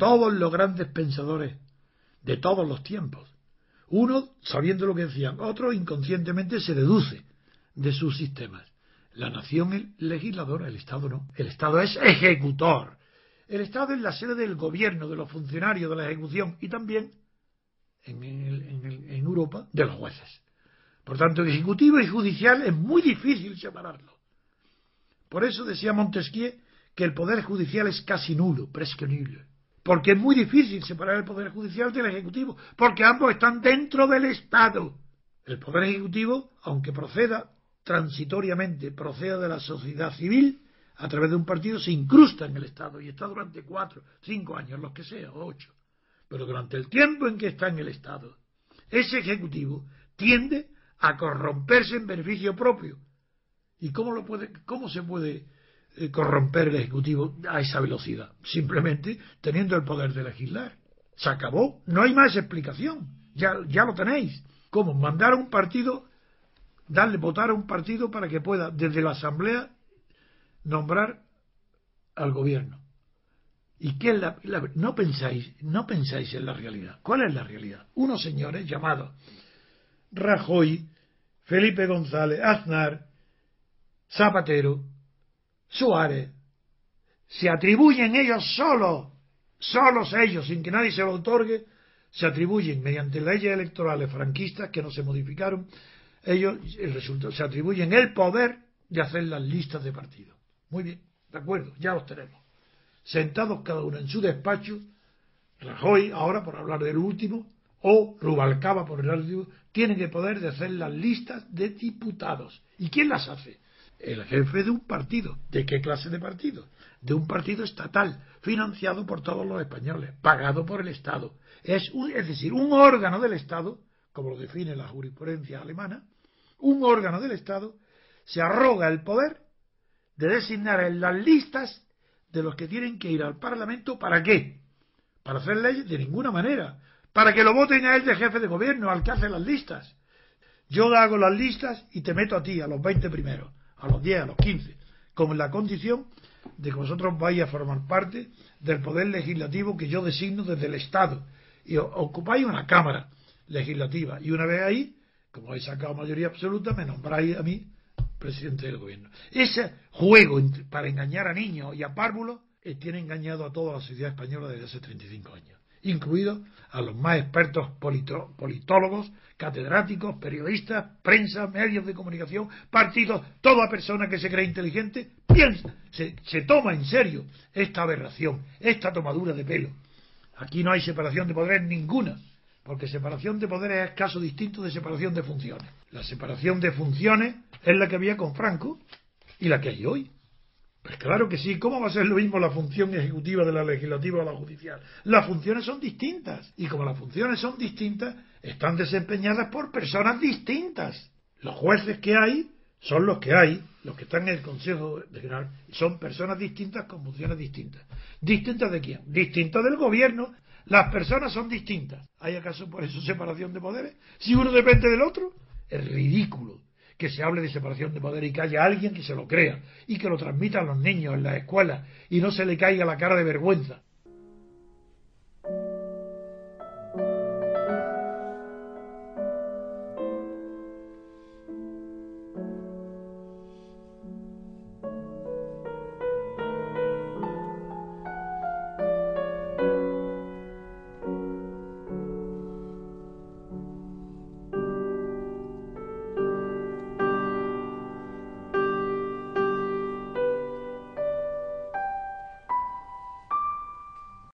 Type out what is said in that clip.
Todos los grandes pensadores de todos los tiempos. Uno sabiendo lo que decían, otro inconscientemente se deduce de sus sistemas. La nación es legisladora, el Estado no. El Estado es ejecutor. El Estado es la sede del gobierno, de los funcionarios, de la ejecución y también, en, en Europa, de los jueces. Por tanto, ejecutivo y judicial es muy difícil separarlo. Por eso decía Montesquieu que el poder judicial es casi nulo, nulo. Porque es muy difícil separar el Poder Judicial del Ejecutivo, porque ambos están dentro del Estado. El Poder Ejecutivo, aunque proceda transitoriamente, proceda de la sociedad civil, a través de un partido, se incrusta en el Estado y está durante cuatro, cinco años, los que sea, o ocho. Pero durante el tiempo en que está en el Estado, ese Ejecutivo tiende a corromperse en beneficio propio. ¿Y cómo, lo puede, cómo se puede corromper el Ejecutivo a esa velocidad, simplemente teniendo el poder de legislar. Se acabó, no hay más explicación, ya, ya lo tenéis. ¿Cómo? Mandar a un partido, darle, votar a un partido para que pueda, desde la Asamblea, nombrar al gobierno. ¿Y qué es la, no pensáis, no pensáis en la realidad? ¿Cuál es la realidad? Unos señores llamados Rajoy, Felipe González, Aznar, Zapatero, Suárez, se atribuyen ellos solos, solos ellos, sin que nadie se lo otorgue, se atribuyen mediante leyes electorales franquistas que no se modificaron, ellos el resultado, se atribuyen el poder de hacer las listas de partidos. Muy bien, de acuerdo, ya los tenemos. Sentados cada uno en su despacho, Rajoy, ahora por hablar del último, o Rubalcaba por el último, tienen el poder de hacer las listas de diputados. ¿Y quién las hace? El jefe de un partido. ¿De qué clase de partido? De un partido estatal, financiado por todos los españoles, pagado por el Estado. Es, es decir, un órgano del Estado, como lo define la jurisprudencia alemana, un órgano del Estado se arroga el poder de designar en las listas de los que tienen que ir al Parlamento. ¿Para qué? ¿Para hacer leyes? De ninguna manera. Para que lo voten a él de jefe de gobierno, al que hace las listas. Yo hago las listas y te meto a ti, a los 20 primeros a los 10, a los 15, como la condición de que vosotros vais a formar parte del poder legislativo que yo designo desde el Estado. Y ocupáis una Cámara legislativa. Y una vez ahí, como habéis sacado mayoría absoluta, me nombráis a mí presidente del gobierno. Ese juego para engañar a niños y a párvulos eh, tiene engañado a toda la sociedad española desde hace 35 años incluidos a los más expertos politólogos, catedráticos, periodistas, prensa, medios de comunicación, partidos, toda persona que se cree inteligente, piensa, se, se toma en serio esta aberración, esta tomadura de pelo. Aquí no hay separación de poderes ninguna, porque separación de poderes es caso distinto de separación de funciones. La separación de funciones es la que había con Franco y la que hay hoy. Pues claro que sí. ¿Cómo va a ser lo mismo la función ejecutiva de la legislativa o la judicial? Las funciones son distintas. Y como las funciones son distintas, están desempeñadas por personas distintas. Los jueces que hay son los que hay, los que están en el Consejo General, son personas distintas con funciones distintas. ¿Distintas de quién? Distintas del gobierno. Las personas son distintas. ¿Hay acaso por eso separación de poderes? Si uno depende del otro, es ridículo que se hable de separación de poder y que haya alguien que se lo crea y que lo transmita a los niños en las escuelas y no se le caiga la cara de vergüenza